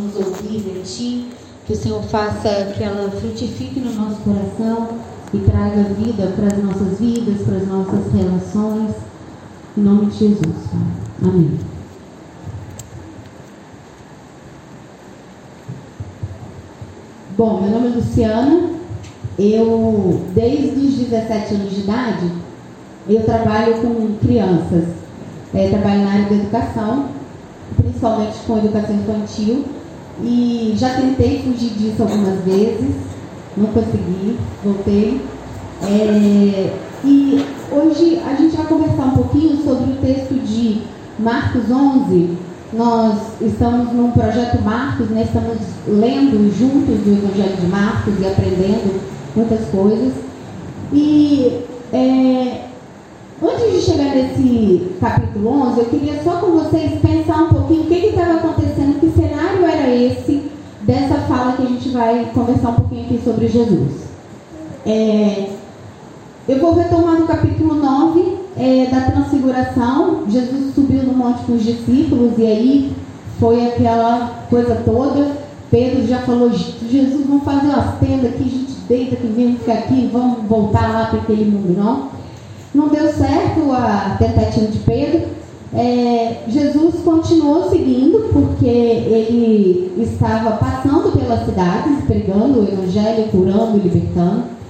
vamos ouvir em Ti, que o Senhor faça que ela frutifique no nosso coração e traga vida para as nossas vidas, para as nossas relações. Em nome de Jesus. Amém. Bom, meu nome é Luciana. Eu, desde os 17 anos de idade, eu trabalho com crianças. É, trabalho na área da educação, principalmente com educação infantil. E já tentei fugir disso algumas vezes, não consegui, voltei. É, e hoje a gente vai conversar um pouquinho sobre o texto de Marcos 11. Nós estamos num projeto Marcos, né? estamos lendo juntos o Evangelho de Marcos e aprendendo muitas coisas. E é, antes de chegar nesse capítulo 11, eu queria só com vocês pensar um pouquinho o que estava acontecendo, dessa fala que a gente vai conversar um pouquinho aqui sobre Jesus. É, eu vou retomar no capítulo 9 é, da transfiguração. Jesus subiu no monte com os discípulos e aí foi aquela coisa toda. Pedro já falou, Jesus, vamos fazer umas tendas aqui, a gente deita aqui, vem ficar aqui, vamos voltar lá para aquele mundo, não? Não deu certo a tentativa de Pedro. É, Jesus continuou seguindo, porque ele estava passando pelas cidades, pregando o evangelho, curando libertando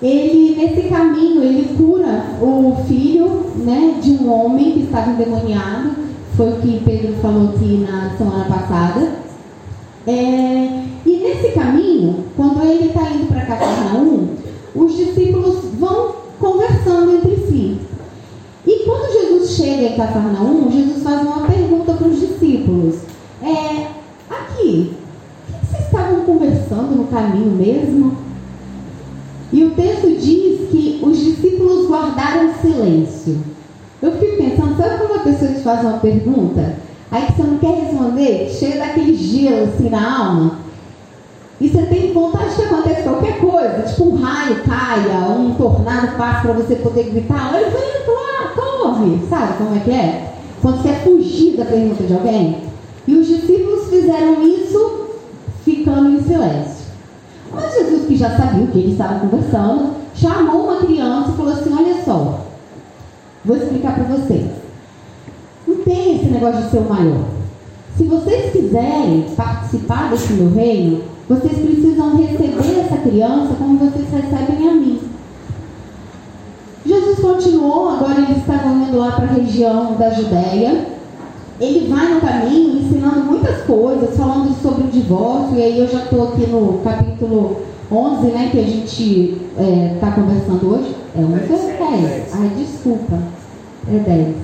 ele nesse caminho ele cura o filho né, de um homem que estava endemoniado, foi o que Pedro falou aqui na semana passada. É, e nesse caminho, quando ele está indo para Cafarnaum, os discípulos vão conversando entre quando Jesus chega em Cafarnaum, Jesus faz uma pergunta para os discípulos. É, aqui, o que vocês estavam conversando no caminho mesmo? E o texto diz que os discípulos guardaram silêncio. Eu fico pensando, sabe quando uma pessoa te faz uma pergunta, aí que você não quer responder, chega daquele gelo assim na alma, e você tem vontade que aconteça qualquer coisa, tipo um raio caia, um tornado passe para você poder gritar, olha, lá, sabe como é que é? Quando quer fugir da pergunta de alguém. E os discípulos fizeram isso ficando em silêncio. Mas Jesus, que já sabia o que eles estavam conversando, chamou uma criança e falou assim: Olha só, vou explicar para vocês. Não tem esse negócio de ser o maior. Se vocês quiserem participar desse meu reino, vocês precisam receber essa criança como vocês recebem a mim. Jesus continuou, agora eles estavam indo lá para a região da Judéia ele vai no caminho ensinando muitas coisas, falando sobre o divórcio, e aí eu já estou aqui no capítulo 11, né, que a gente está é, conversando hoje. É 11 ou 10? Ai, desculpa. É 10.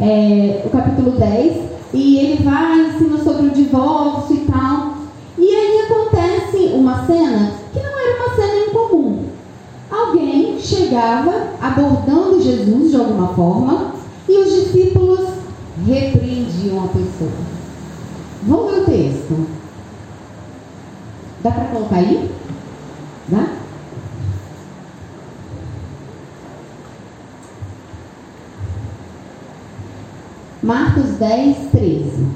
É, o capítulo 10, e ele vai ensina sobre o divórcio e tal. E aí acontece uma cena que não era uma cena incomum. Chegava abordando Jesus de alguma forma, e os discípulos repreendiam a pessoa. Vamos ver o texto. Dá para colocar aí? Dá? Marcos 10, 13.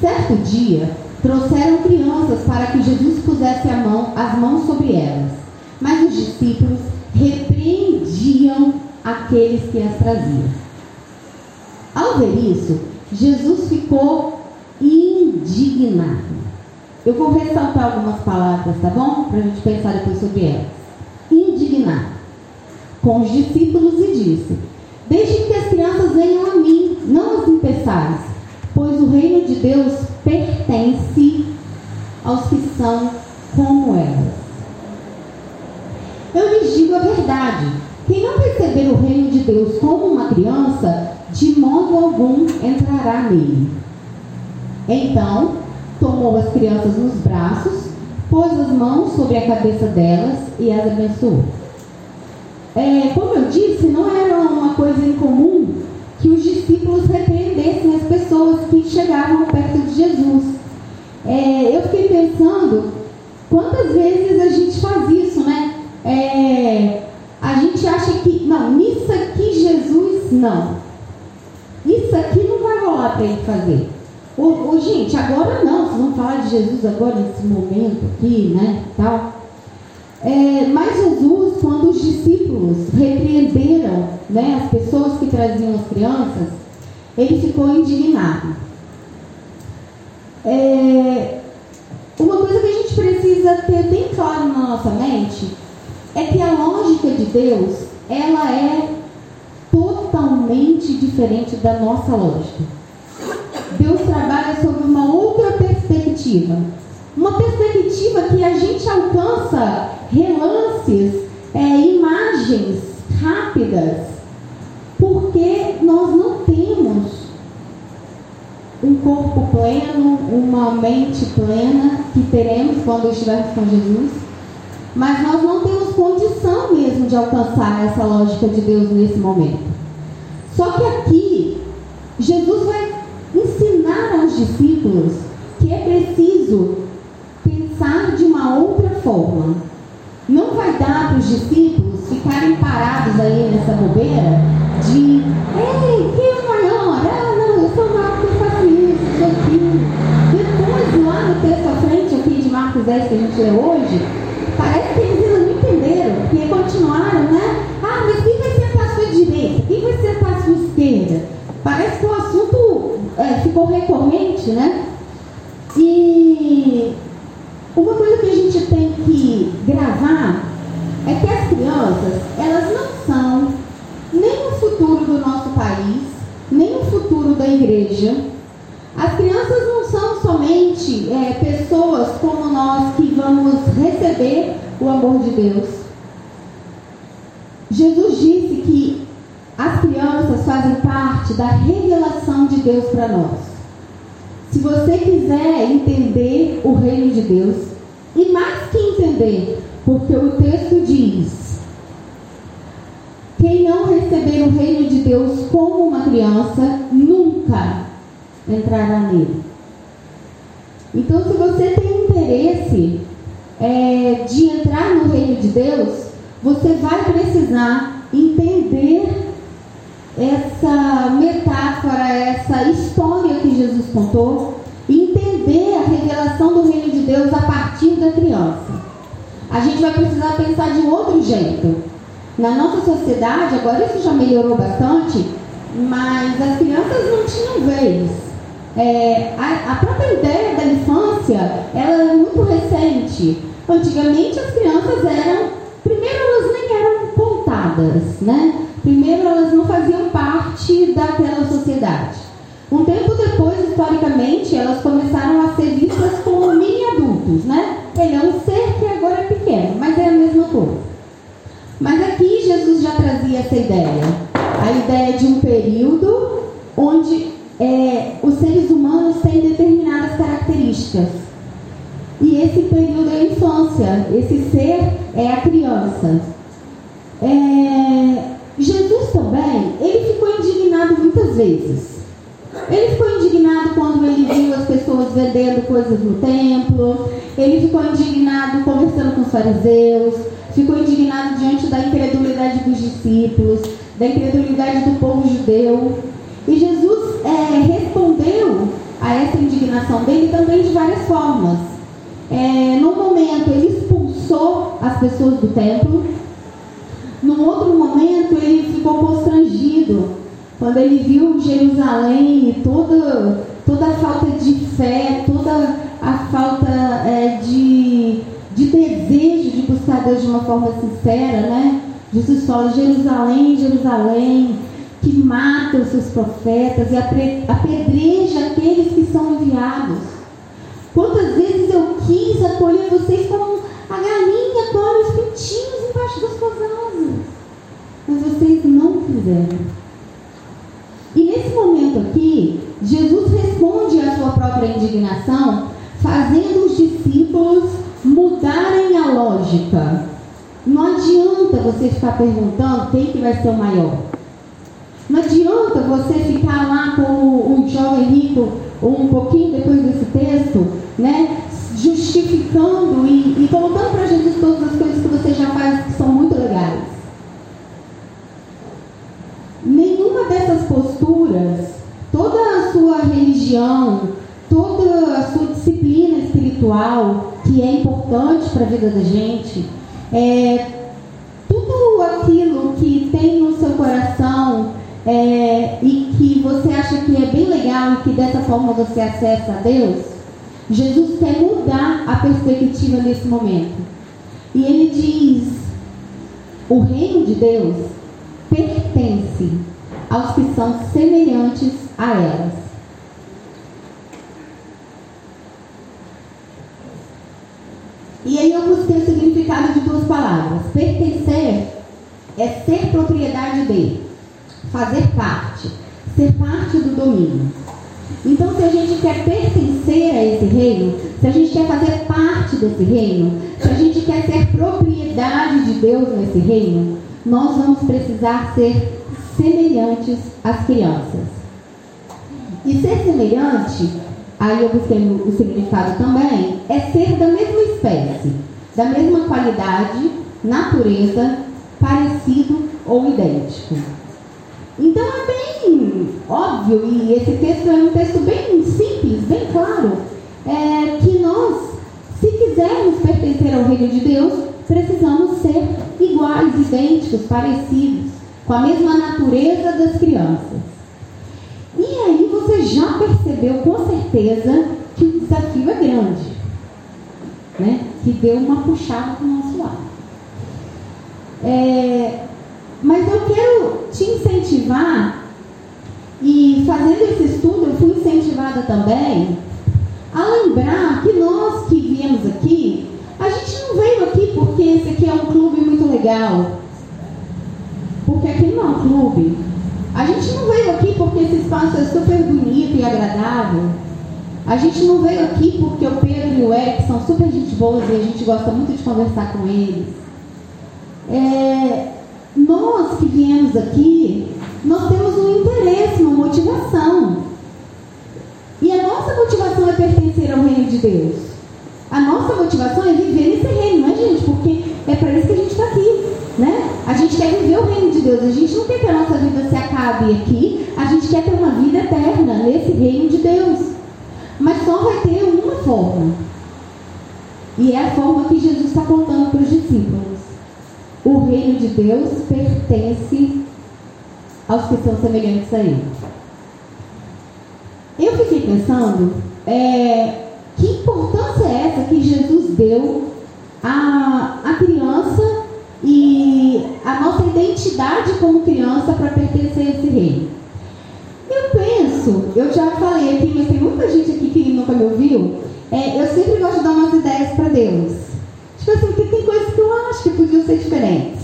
Certo dia, trouxeram crianças para que Jesus pusesse mão, as mãos sobre elas. Mas os discípulos repreendiam aqueles que as traziam. Ao ver isso, Jesus ficou indignado. Eu vou ressaltar algumas palavras, tá bom? Para a gente pensar depois sobre elas. Indignado com os discípulos e disse: Deixem que as crianças venham a mim, não as impeçais, pois o reino de Deus pertence aos que são como elas. Eu lhes digo a verdade: quem não receber o reino de Deus como uma criança, de modo algum entrará nele. Então, tomou as crianças nos braços, pôs as mãos sobre a cabeça delas e as abençoou. É, como eu disse, não era uma coisa incomum que os discípulos repreendessem as pessoas que chegavam perto de Jesus. É, eu fiquei pensando quantas vezes a gente faz isso, né? É, a gente acha que, não, nisso aqui Jesus não. Isso aqui não vai rolar para ele fazer. Ô, ô, gente, agora não, vocês vão de Jesus agora nesse momento aqui, né? Tal. É, mas Jesus, quando os discípulos repreenderam né, as pessoas que traziam as crianças, ele ficou indignado. É, uma coisa que a gente precisa ter bem claro na nossa mente é que a lógica de Deus, ela é totalmente diferente da nossa lógica. Deus trabalha sobre uma outra perspectiva. Uma perspectiva que a gente alcança relances, é, imagens rápidas, porque nós não temos um corpo pleno, uma mente plena, que teremos quando estivermos com Jesus, mas nós não temos condição mesmo de alcançar essa lógica de Deus nesse momento. Só que aqui, Jesus vai ensinar aos discípulos que é preciso pensar de uma outra forma. Não vai dar para os discípulos ficarem parados aí nessa bobeira de, ei, quem é maior? Ah, não, eu sou maior porque eu faço isso, sou aquilo. Depois, lá no texto à frente aqui de Marcos 10 que a gente lê hoje, parece que eles ainda não entenderam, porque continuaram, né? Ah, mas quem vai sentar à sua direita? Quem vai sentar à sua esquerda? Parece que o assunto é, ficou recorrente, né? E uma coisa que a gente tem que gravar é que as crianças, elas não são nem o futuro do nosso país, nem o futuro da igreja. As crianças não são somente é, pessoas como nós que vamos receber o amor de Deus. Jesus disse que as crianças fazem parte da revelação de Deus para nós. Se você quiser entender o reino de Deus, e mais que entender, porque o texto diz: quem não receber o reino de Deus como uma criança, nunca entrará nele. Então, se você tem interesse é, de entrar no reino de Deus, você vai precisar entender essa metáfora, essa história que Jesus contou, entender a revelação do reino de Deus a partir da criança. A gente vai precisar pensar de outro jeito. Na nossa sociedade, agora isso já melhorou bastante, mas as crianças não tinham vez. É, a, a, própria ideia da infância ela é muito recente. Antigamente as crianças eram, primeiro elas nem eram contadas, né? Primeiro, elas não faziam parte daquela sociedade. Um tempo depois, historicamente, elas começaram a ser vistas como mini adultos, né? Ele é um ser que agora é pequeno, mas é a mesma coisa. Mas aqui Jesus já trazia essa ideia. A ideia de um período onde é, os seres humanos têm determinadas características. E esse período é a infância, esse ser é a criança. É, Jesus também, ele ficou indignado muitas vezes. Ele ficou indignado quando ele viu as pessoas vendendo coisas no templo. Ele ficou indignado conversando com os fariseus. Ficou indignado diante da incredulidade dos discípulos, da incredulidade do povo judeu. E Jesus é, respondeu a essa indignação dele também de várias formas. É, no momento, ele expulsou as pessoas do templo num outro momento, ele ficou constrangido quando ele viu Jerusalém e toda, toda a falta de fé, toda a falta é, de, de desejo de buscar Deus de uma forma sincera, né? Jesus fala: Jerusalém, Jerusalém, que mata os seus profetas e apedreja aqueles que são enviados. Quantas vezes eu quis acolher vocês como a galinha colhe os pintinhos embaixo das suas asas. Mas vocês não fizeram. E nesse momento aqui, Jesus responde à sua própria indignação, fazendo os discípulos mudarem a lógica. Não adianta você ficar perguntando quem que vai ser o maior. Não adianta você ficar lá com o, o jovem rico, um pouquinho depois desse texto, né? justificando e, e colocando para Jesus todas as coisas que você já faz que são muito legais. Nenhuma dessas posturas, toda a sua religião, toda a sua disciplina espiritual que é importante para a vida da gente, é, tudo aquilo que tem no seu coração é, e que você acha que é bem legal e que dessa forma você acessa a Deus, Jesus quer mudar a perspectiva nesse momento. E ele diz: o reino de Deus pertence aos que são semelhantes a elas. E aí eu busquei o duas palavras. Pertencer é ser propriedade de, fazer parte, ser parte do domínio. Então, se a gente quer pertencer a esse reino, se a gente quer fazer parte desse reino, se a gente quer ser propriedade de Deus nesse reino, nós vamos precisar ser semelhantes às crianças. E ser semelhante aí eu busquei o significado também, é ser da mesma espécie, da mesma qualidade, natureza, parecido ou idêntico. Então é bem óbvio, e esse texto é um texto bem simples, bem claro, é, que nós, se quisermos pertencer ao reino de Deus, precisamos ser iguais, idênticos, parecidos, com a mesma natureza das crianças. E aí você já percebeu com certeza que o desafio é grande, né? Que deu uma puxada para o nosso lado. É, mas eu quero te incentivar, e fazendo esse estudo eu fui incentivada também a lembrar que nós que viemos aqui, a gente não veio aqui porque esse aqui é um clube muito legal. Porque aqui não é um clube, a gente não veio aqui porque esse espaço é super bonito e agradável. A gente não veio aqui porque o Pedro e o Eric são super gente boas e a gente gosta muito de conversar com eles. É, nós que viemos aqui, nós temos um interesse, uma motivação. E a nossa motivação é pertencer ao reino de Deus. A nossa motivação é viver nesse reino, não é, gente? Porque é para isso que a gente está aqui. Né? A gente quer viver o reino de Deus. A gente não quer que a nossa vida se acabe aqui. A gente quer ter uma vida eterna nesse reino de Deus. Mas só vai ter uma forma. E é a forma que Jesus está contando para os discípulos. O reino de Deus pertence aos que são semelhantes a Ele. Eu fiquei pensando é, que importância é essa que Jesus deu à, à criança e a nossa identidade como criança para pertencer a esse reino. Penso, eu já falei aqui, mas tem muita gente aqui que nunca me ouviu, é, eu sempre gosto de dar umas ideias para Deus. Tipo assim, porque tem coisas que eu acho que podiam ser diferentes.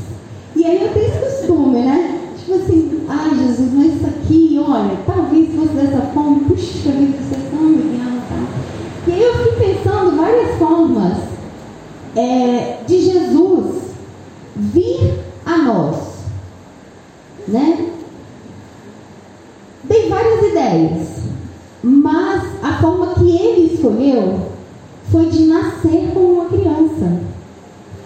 E aí eu tenho esse costume, né? Tipo assim, ai Jesus, mas isso aqui, olha, talvez fosse dessa forma, puxa vida, você é tão legal, tá? E aí eu fui pensando várias formas é, de Jesus vir a nós. Né? Tem várias ideias, mas a forma que foi de nascer como uma criança.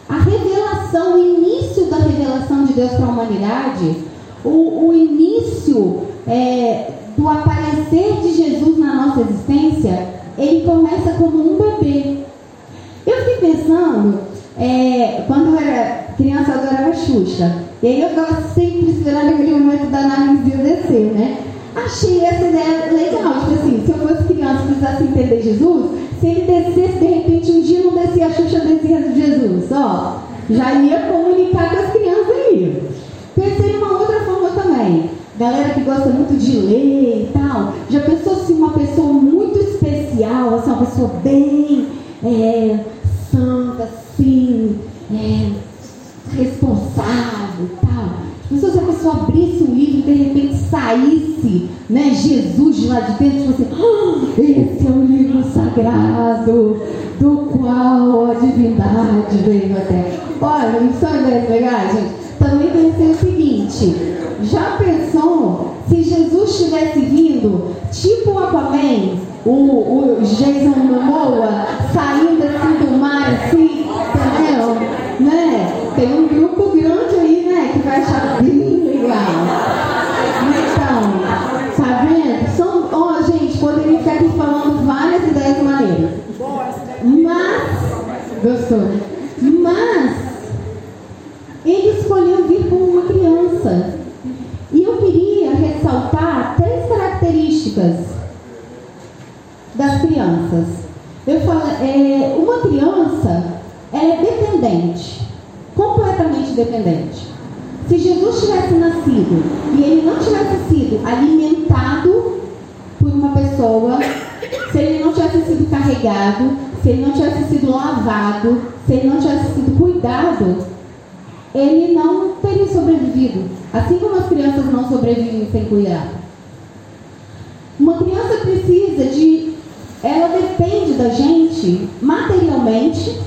A revelação, o início da revelação de Deus para a humanidade, o, o início é, do aparecer de Jesus na nossa existência, ele começa como um bebê. Eu fiquei pensando, é, quando eu era criança adorava Xuxa. E aí eu ficava sempre esperando aquele momento da narizinha descer, né? Achei essa ideia legal, tipo assim, se eu fosse criança e precisasse entender Jesus, se ele descesse, de repente um dia não descia a Xuxa, descia de Jesus, ó, já ia comunicar com as crianças aí. Pensei numa outra forma também. Galera que gosta muito de ler e tal, já pensou se uma pessoa muito especial, assim, uma pessoa bem é, santa, assim, é, responsável e tal. Pensou se a pessoa abrisse um livro e de repente saísse né, Jesus de lá de dentro, tipo assim, oh, esse é o livro sagrado do qual a divindade veio até. Olha, não são ideias legais, gente? Também pensei o seguinte, já pensou se Jesus tivesse vindo, tipo o Aquaman, o, o Jason Momoa, saindo assim do mar, assim, Gostou, né? Mas ele escolheu vir como uma criança. E eu queria ressaltar três características das crianças. Eu falo, é, uma criança é dependente, completamente dependente. Se Jesus tivesse nascido e ele não tivesse sido alimentado por uma pessoa, se ele não tivesse sido carregado, se ele não tivesse sido se ele não tivesse sido cuidado, ele não teria sobrevivido. Assim como as crianças não sobrevivem sem cuidado. Uma criança precisa de. Ela depende da gente materialmente,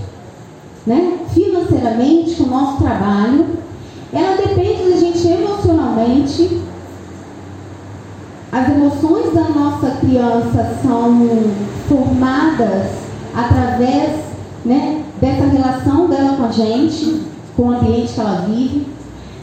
né, financeiramente, com o nosso trabalho. Ela depende da gente emocionalmente. As emoções da nossa criança são formadas através né, dessa relação dela com a gente, com o ambiente que ela vive.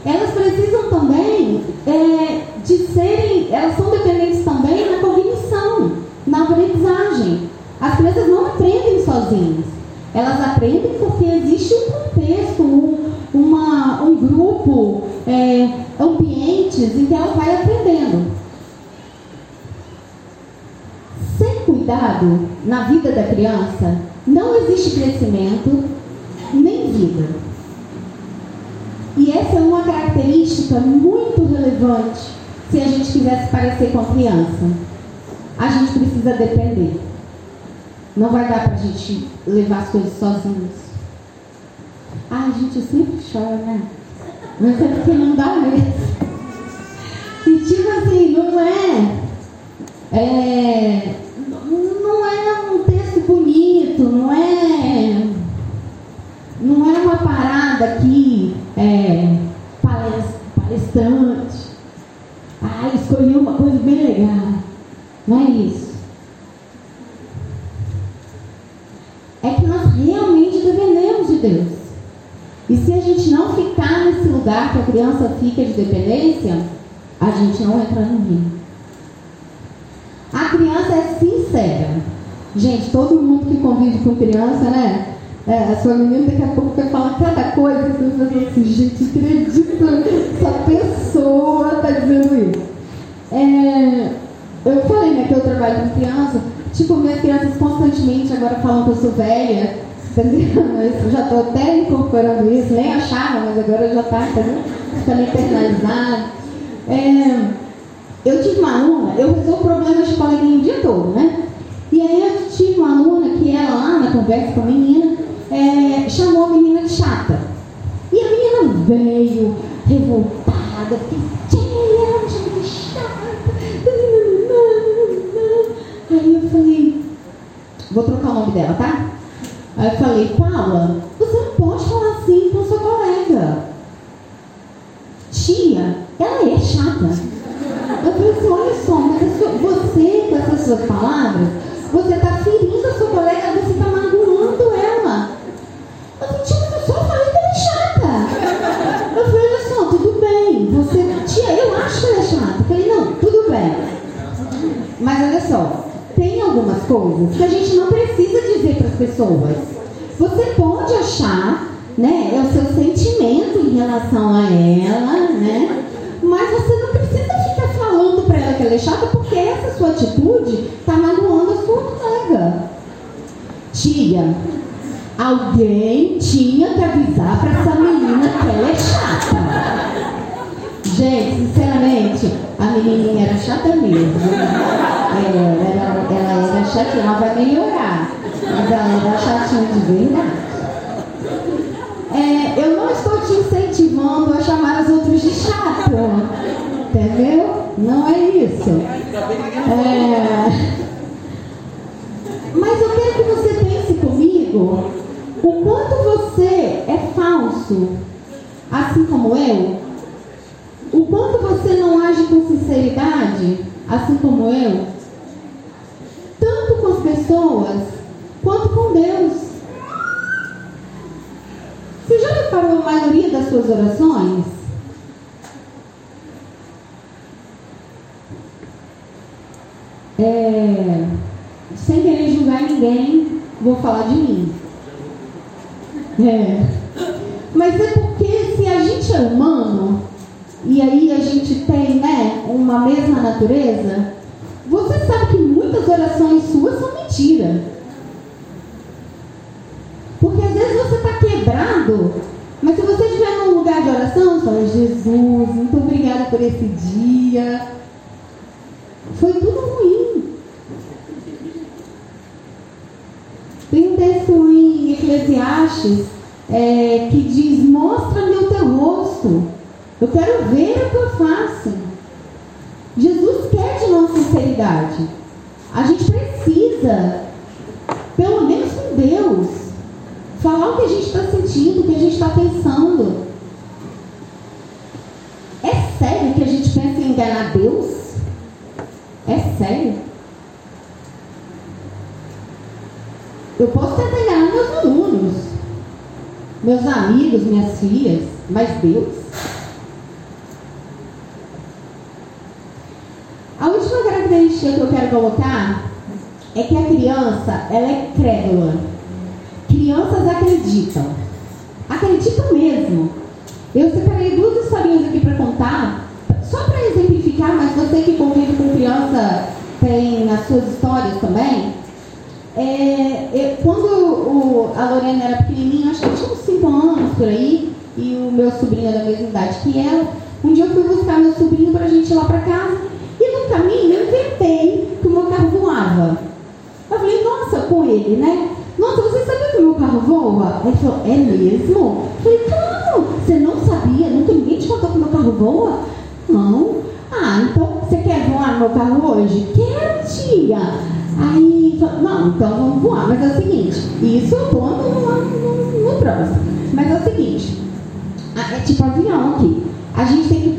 Elas precisam também é, de serem, elas são dependentes também na cognição, na aprendizagem. As crianças não aprendem sozinhas. Elas aprendem porque existe um contexto, um, uma, um grupo, é, ambientes em que ela vai aprendendo. Sem cuidado na vida da criança, não existe crescimento nem vida. E essa é uma característica muito relevante se a gente quisesse parecer com a criança. A gente precisa depender. Não vai dar para a gente levar as coisas sozinhos. Ah, a gente sempre chora, né? Mas é porque não dá mesmo. E tipo assim, não é, é não é bonito, não é não é uma parada aqui é, palestrante. Ah, escolhi uma coisa bem legal. Não é isso. é que nós realmente dependemos de Deus. E se a gente não ficar nesse lugar que a criança fica de dependência, a gente não entra no reino. A criança é sincera. Gente, todo mundo que convive com criança, né? É, a sua menina daqui a pouco vai falar cada coisa que você vai assim, gente, acredita, essa pessoa está dizendo isso. É, eu falei né, que eu trabalho com criança, Tipo, minhas crianças constantemente agora falam que eu sou velha, entendeu? Eu já estou até incorporando isso, nem achava, mas agora já está, entendeu? Ficando internalizado. É, eu tive uma aluna, eu resolvo problemas de coleguinha o dia todo, né? E aí eu tive uma aluna que ela lá na conversa com a menina, é, chamou a menina de chata. E a menina veio revoltada, ela me chamou de chata. Aí eu falei, vou trocar o nome dela, tá? Aí eu falei, Paula, você não pode falar assim com sua colega. Tia, ela é chata. Eu falei assim, olha só, mas você, com essas suas palavras, você está ferindo a sua colega, você está magoando ela. Eu falei, tia, mas eu só falei que ela é chata. Eu falei, olha só, tudo bem. Você, tia, eu acho que ela é chata. Eu falei, não, tudo bem. Mas olha só, tem algumas coisas que a gente não precisa dizer para as pessoas. Você pode achar, né, é o seu sentimento em relação a ela, né? Mas você não precisa ficar falando para ela que ela é chata, porque essa sua atitude está magoando a sua colega. Tia, alguém tinha que avisar para essa menina que ela é chata. Gente, sinceramente, a menininha era chata mesmo. Ela, ela era chatinha, ela vai melhorar. Mas ela era chatinha de verdade. É, eu não estou te incentivando a chamar os outros de chato. Entendeu? Não é isso. É, mas eu quero que você pense comigo o quanto você é assim como eu, o quanto você não age com sinceridade, assim como eu, tanto com as pessoas quanto com Deus. Você já reparou a maioria das suas orações? É, sem querer julgar ninguém, vou falar de mim. É. Mas é porque se a gente é humano, e aí a gente tem né, uma mesma natureza, você sabe que muitas orações suas são mentira. Porque às vezes você está quebrado, mas se você estiver num lugar de oração, fala, Jesus, muito obrigada por esse dia. Foi tudo ruim. Tem um texto em Eclesiastes é, que diz: Mostra-me o teu rosto, eu quero ver a tua face. Jesus nós sinceridade. A gente precisa, pelo menos com Deus, falar o que a gente está sentindo, o que a gente está pensando. É sério que a gente pensa em enganar Deus? É sério? Eu posso tentar enganar meus alunos, meus amigos, minhas filhas, mas Deus? A última característica que eu quero colocar é que a criança, ela é crédula. Crianças acreditam. Acreditam mesmo. Eu separei duas historinhas aqui para contar, só para exemplificar, mas você que convive com criança tem nas suas histórias também. É, eu, quando o, a Lorena era pequenininha, acho que tinha uns 5 anos por aí, e o meu sobrinho era da mesma idade que ela, um dia eu fui buscar meu sobrinho para a gente ir lá para casa, e no caminho eu inventei que o meu carro voava. Eu falei, nossa, com ele, né? Nossa, você sabia que o meu carro voa? Ele falou, é mesmo? Falei, claro, você não sabia, nunca ninguém te contou que meu carro voa? Não. Ah, então você quer voar no meu carro hoje? Quero, tia. Aí, não, então vamos voar. Mas é o seguinte, isso eu vou no, no, no próximo. Mas é o seguinte, é tipo avião aqui. A gente tem que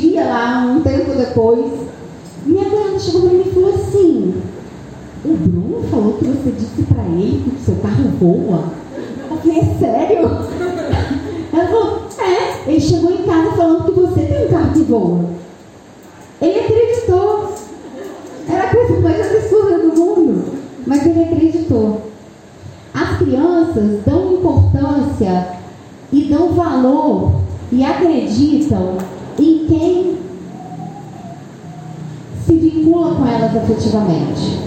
dia lá, um tempo depois, minha cunhada chegou para mim e falou assim: O Bruno falou que você disse para ele que o seu carro voa. Eu falei: É sério? Ela falou: É, ele chegou em casa falando que você tem um carro que voa. Ele acreditou. Era a coisa mais absurda do mundo. Mas ele acreditou. As crianças dão importância e dão valor e acreditam em quem se vincula com elas afetivamente.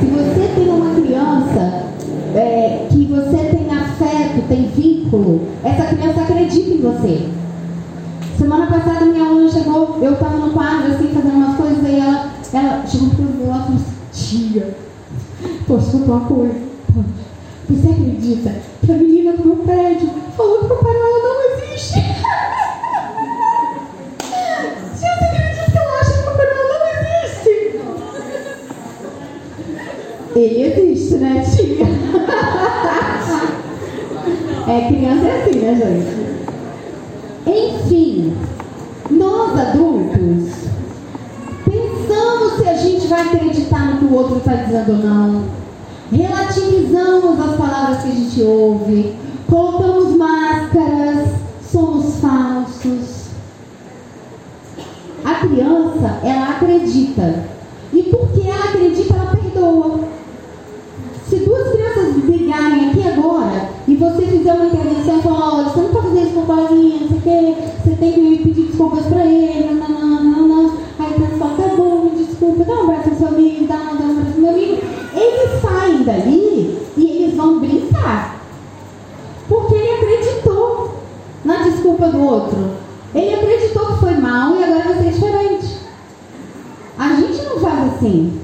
Se você tem uma criança é, que você tem afeto, tem vínculo, essa criança acredita em você. Semana passada minha aluna chegou, eu estava no quadro assim, fazendo umas coisas, e ela, ela chegou para mim e falou assim, tia, posso contar uma coisa? Você acredita que a menina do meu prédio falou que o Noel não existe? Ele existe, né, tia? É, criança é assim, né, gente? Enfim, nós adultos pensamos se a gente vai acreditar no que o outro está dizendo ou não. Relativizamos as palavras que a gente ouve, colocamos máscaras, somos falsos. A criança, ela acredita. E porque desculpas para ele, não. Aí criança fala, tá bom, me desculpa, dá um abraço ao seu amigo, dá, um abraço ao meu amigo. Eles saem dali e eles vão brincar. Porque ele acreditou na desculpa do outro. Ele acreditou que foi mal e agora vai ser diferente. A gente não faz assim.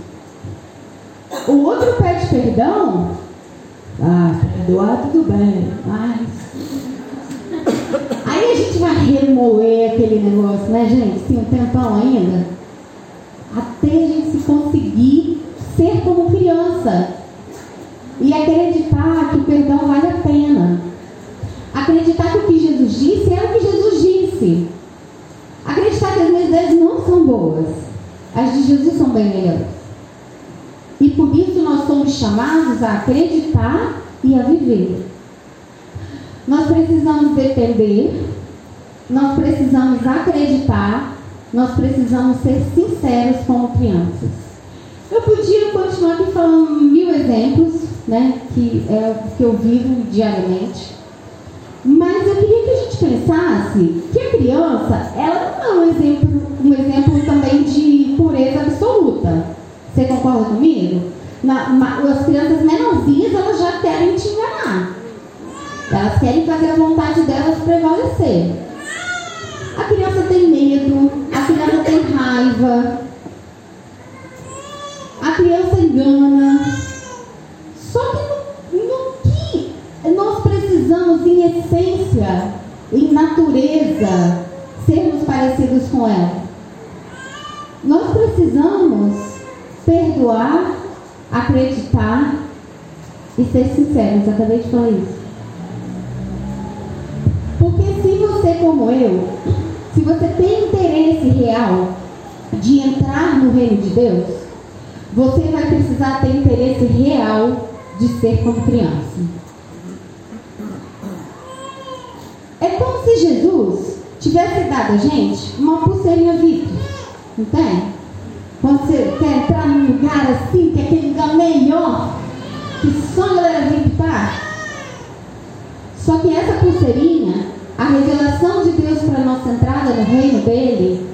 O outro pede perdão. Ah, perdoar tudo bem, mas. Negócio, né, gente? Sim, um tempão ainda. Até a gente se conseguir ser como criança. E acreditar que o perdão vale a pena. Acreditar que o que Jesus disse é o que Jesus disse. Acreditar que as minhas ideias não são boas. As de Jesus são bem melhores. E por isso nós somos chamados a acreditar e a viver. Nós precisamos depender, nós precisamos acreditar, nós precisamos ser sinceros como crianças. Eu podia continuar aqui falando mil exemplos, né, que é o que eu vivo diariamente. Mas eu queria que a gente pensasse que a criança, ela não é um exemplo, um exemplo também de pureza absoluta. Você concorda comigo? Na, as crianças menorzinhas, elas já querem te enganar. Elas querem fazer a vontade delas prevalecer. A criança tem medo, a criança tem raiva, a criança engana. Só que no, no que nós precisamos, em essência, em natureza, sermos parecidos com ela? Nós precisamos perdoar, acreditar e ser sinceros. Acabei de falar isso. se você, como eu, se você tem interesse real de entrar no reino de Deus, você vai precisar ter interesse real de ser como criança. É como se Jesus tivesse dado a gente uma pulseirinha VIP, entende? Quando você quer entrar num lugar assim, que é aquele lugar melhor, que só a galera VIP tá. Só que essa pulseirinha a revelação de Deus para entrada no reino dele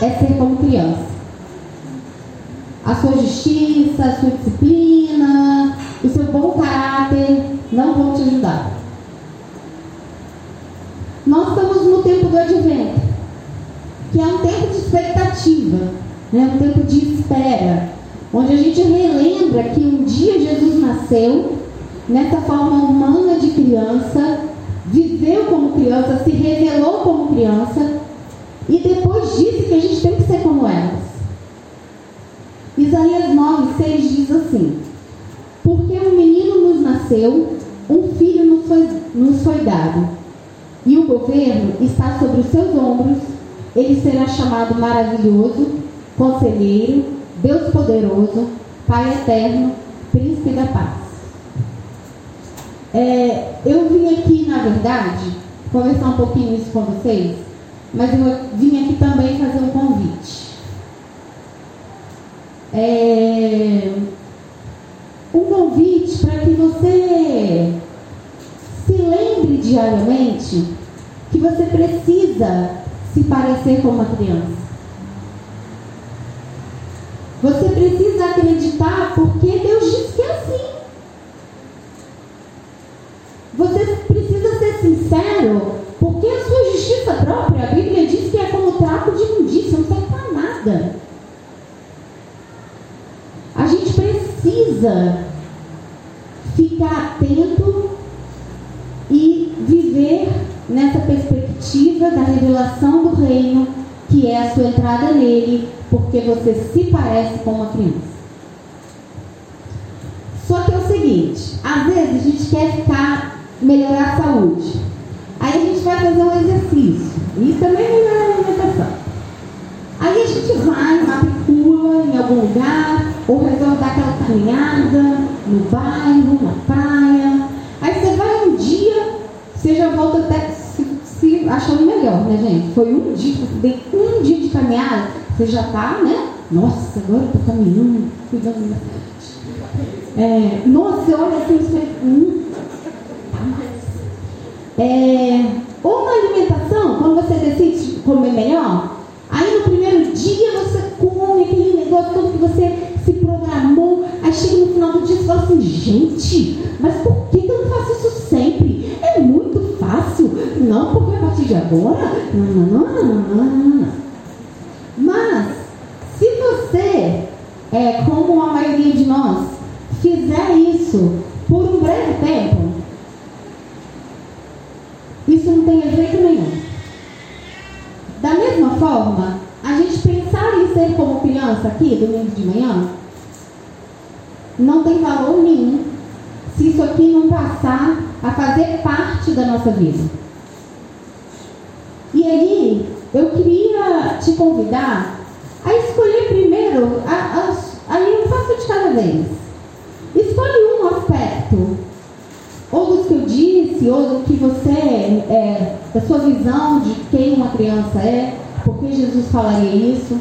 é ser como criança. A sua justiça, a sua disciplina, o seu bom caráter não vão te ajudar. Nós estamos no tempo do advento, que é um tempo de expectativa, né? um tempo de espera, onde a gente relembra que um dia Jesus nasceu nessa forma humana de criança viveu como criança, se revelou como criança e depois disse que a gente tem que ser como elas. Isaías 9, 6 diz assim: Porque um menino nos nasceu, um filho nos foi, nos foi dado, e o governo está sobre os seus ombros, ele será chamado maravilhoso, conselheiro, Deus poderoso, Pai eterno, príncipe da paz. É, eu vim aqui, na verdade, conversar um pouquinho isso com vocês, mas eu vim aqui também fazer um convite. É, um convite para que você se lembre diariamente que você precisa se parecer com uma criança. Você precisa acreditar porque Deus diz que é assim. Você própria, Bíblia diz que é como trapo de imundícia, não serve para nada. A gente precisa ficar atento e viver nessa perspectiva da revelação do reino, que é a sua entrada nele, porque você se parece com uma criança. Só que é o seguinte, às vezes a gente quer ficar melhorar a saúde. Aí a gente vai fazer um exercício. Isso também melhora a alimentação. Aí a gente vai, matricula em algum lugar, ou resolve dar aquela caminhada no bairro, na praia. Aí você vai um dia, você já volta até se, se achando melhor, né, gente? Foi um dia, você tem um dia de caminhada, você já está, né? Nossa, agora eu estou caminhando, cuidando da minha saúde. É, nossa, você olha assim, você, hum, é, ou na alimentação, quando você decide comer melhor, aí no primeiro dia você come aquele negócio todo que você se programou, aí chega no final do dia e fala assim, gente, mas por que eu não faço isso sempre? É muito fácil. Não, porque a partir de agora, não, não, não, não, não, não. Mas, se você, é, como a maioria de nós, fizer isso por um breve tempo, isso não tem efeito nenhum. forma, a gente pensar em ser como domingo de manhã, não tem valor nenhum se isso aqui não passar a fazer parte da nossa vida. E aí, eu queria te convidar a escolher primeiro, a, a, aí eu de cada vez. Escolhe um aspecto, ou dos que eu disse, ou do que você, é, da sua visão de quem uma criança é, porque Jesus falaria isso.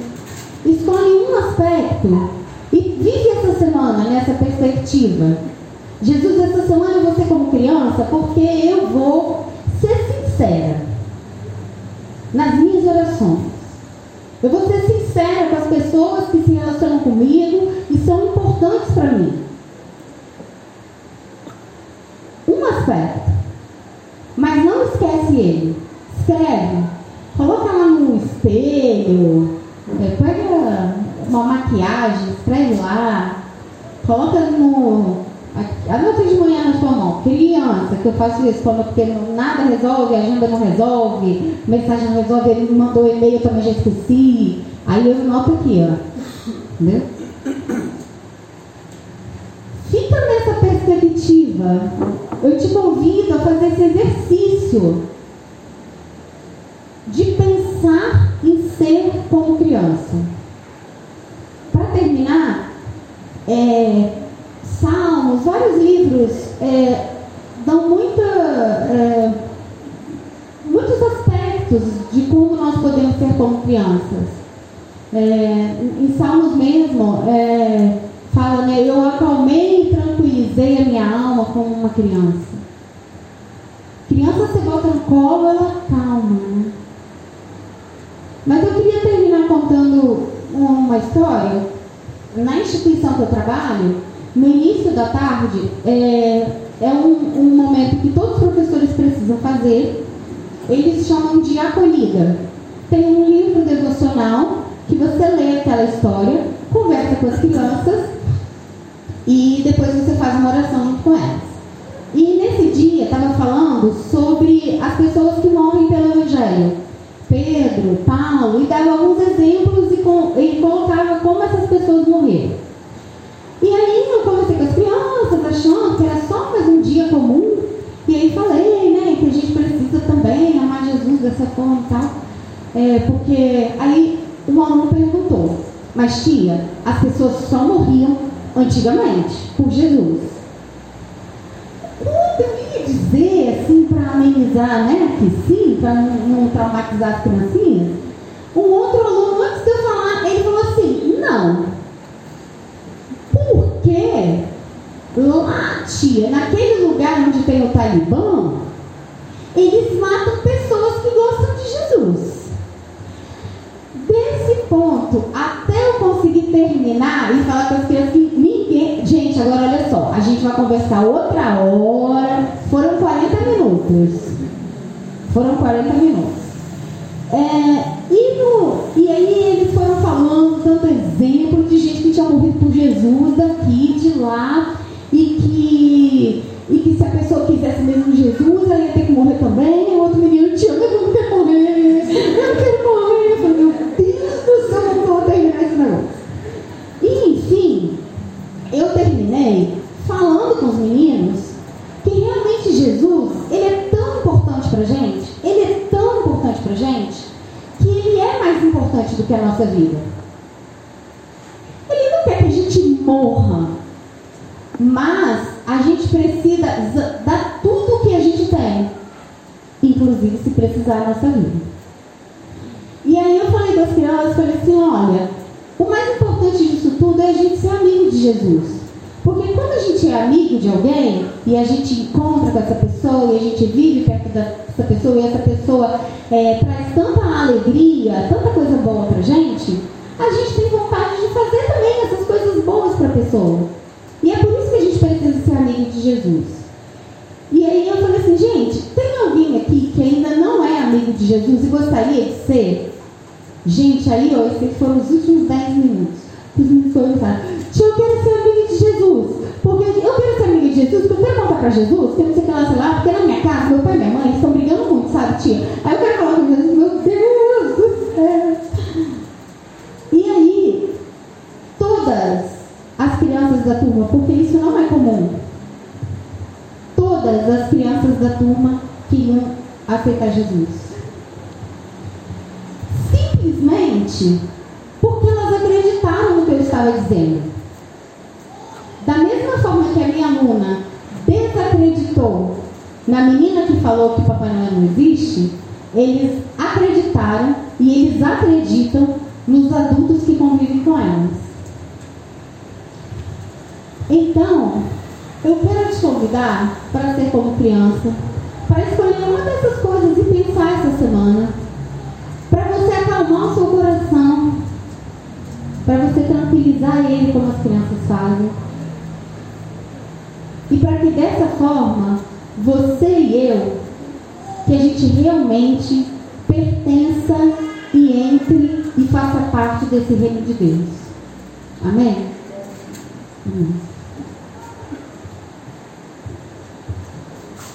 Escolhe um aspecto e vive essa semana nessa perspectiva. Jesus, essa semana você como criança, porque eu vou ser sincera nas minhas orações. Eu vou ser sincera com as pessoas que se relacionam comigo e são importantes para mim. Um aspecto. Mas não esquece ele. Escreve. Coloca lá no espelho. É, pega uma maquiagem, escreve lá. Coloca no Anota de manhã na sua mão. Criança, que eu faço isso quando porque nada resolve, a agenda não resolve, mensagem não resolve, ele me mandou e-mail, eu também já esqueci. Aí eu anoto aqui, ó. Entendeu? Fica nessa perspectiva. Eu te convido a fazer esse exercício de pensar em ser como criança. Para terminar, é, Salmos, vários livros é, dão muita, é, muitos aspectos de como nós podemos ser como crianças. É, em Salmos mesmo, é, fala, né, eu acalmei e tranquilizei a minha alma como uma criança. Criança você bota no colo, ela calma, né? Mas eu queria terminar contando uma história. Na instituição que eu trabalho, no início da tarde, é, é um, um momento que todos os professores precisam fazer. Eles chamam de acolhida. Tem um livro devocional que você lê aquela história, conversa com as crianças e depois você faz uma oração junto com elas. E nesse dia estava falando sobre as pessoas que morrem pelo Evangelho. Pedro, Paulo, e dava alguns exemplos e, com, e colocava como essas pessoas morreram. E aí eu conversei com as crianças, achando que era só mais um dia comum. E aí falei, né, que a gente precisa também amar Jesus dessa forma e tal. É, porque aí um aluno perguntou, mas tia, as pessoas só morriam antigamente por Jesus. Eu ia dizer, assim, para amenizar, né, que sim, para não, não traumatizar as criancinhas, um outro aluno, antes de eu falar, ele falou assim, não, porque lá, tia, naquele lugar onde tem o Talibã, eles matam pessoas que gostam de Jesus. Desse ponto, até eu conseguir terminar e conversar outra hora. Foram 40 minutos. Foram 40 minutos. É, e, no, e aí eles foram falando tanto exemplo de gente que tinha morrido por Jesus daqui, de lá, e que, e que se a pessoa quisesse mesmo Jesus, ela ia ter que morrer também. E o outro menino, tia, eu não quero morrer, eu não quero morrer. Eu falei, meu Deus do céu, eu não vou terminar esse negócio. E enfim, eu terminei falando com os meninos que realmente Jesus, ele é tão importante pra gente, ele é tão importante pra gente, que ele é mais importante do que a nossa vida. Ele não quer que a gente morra, mas a gente precisa dar tudo o que a gente tem, inclusive se precisar a nossa vida. E aí eu falei das crianças, falei assim, olha, o mais importante disso tudo é a gente ser amigo de Jesus. Porque quando a gente é amigo de alguém e a gente encontra com essa pessoa e a gente vive perto dessa pessoa e essa pessoa é, traz tanta alegria, tanta coisa boa pra gente, a gente tem vontade de fazer também essas coisas boas para a pessoa. E é por isso que a gente precisa ser amigo de Jesus. E aí eu falei assim, gente, tem alguém aqui que ainda não é amigo de Jesus e gostaria de ser? Gente, aí ó, esses foram os últimos 10 minutos. Os meninos foram eu quero ser amigo de Jesus. Porque eu quero ser amigo de Jesus, porque eu quero contar pra Jesus, que eu não sei o que lá, sei lá, porque na minha casa, meu pai e minha mãe estão brigando muito, sabe, tia? Aí eu quero falar com Jesus, meu Deus do céu. E aí, todas as crianças da turma, porque isso não é comum, todas as crianças da turma queriam aceitar Jesus. Simplesmente porque elas acreditaram no que eu estava dizendo. Na menina que falou que o Papai Noel não existe, eles acreditaram e eles acreditam nos adultos que convivem com elas. Então, eu quero te convidar para ser como criança, para escolher uma dessas coisas e pensar essa semana, para você acalmar o seu coração, para você tranquilizar ele como as crianças fazem. E para que dessa forma, você e eu, que a gente realmente pertença e entre e faça parte desse reino de Deus. Amém?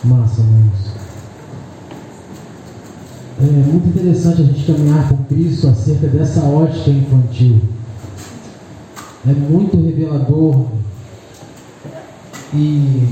Massa, irmãos. É muito interessante a gente caminhar com Cristo acerca dessa ótica infantil. É muito revelador e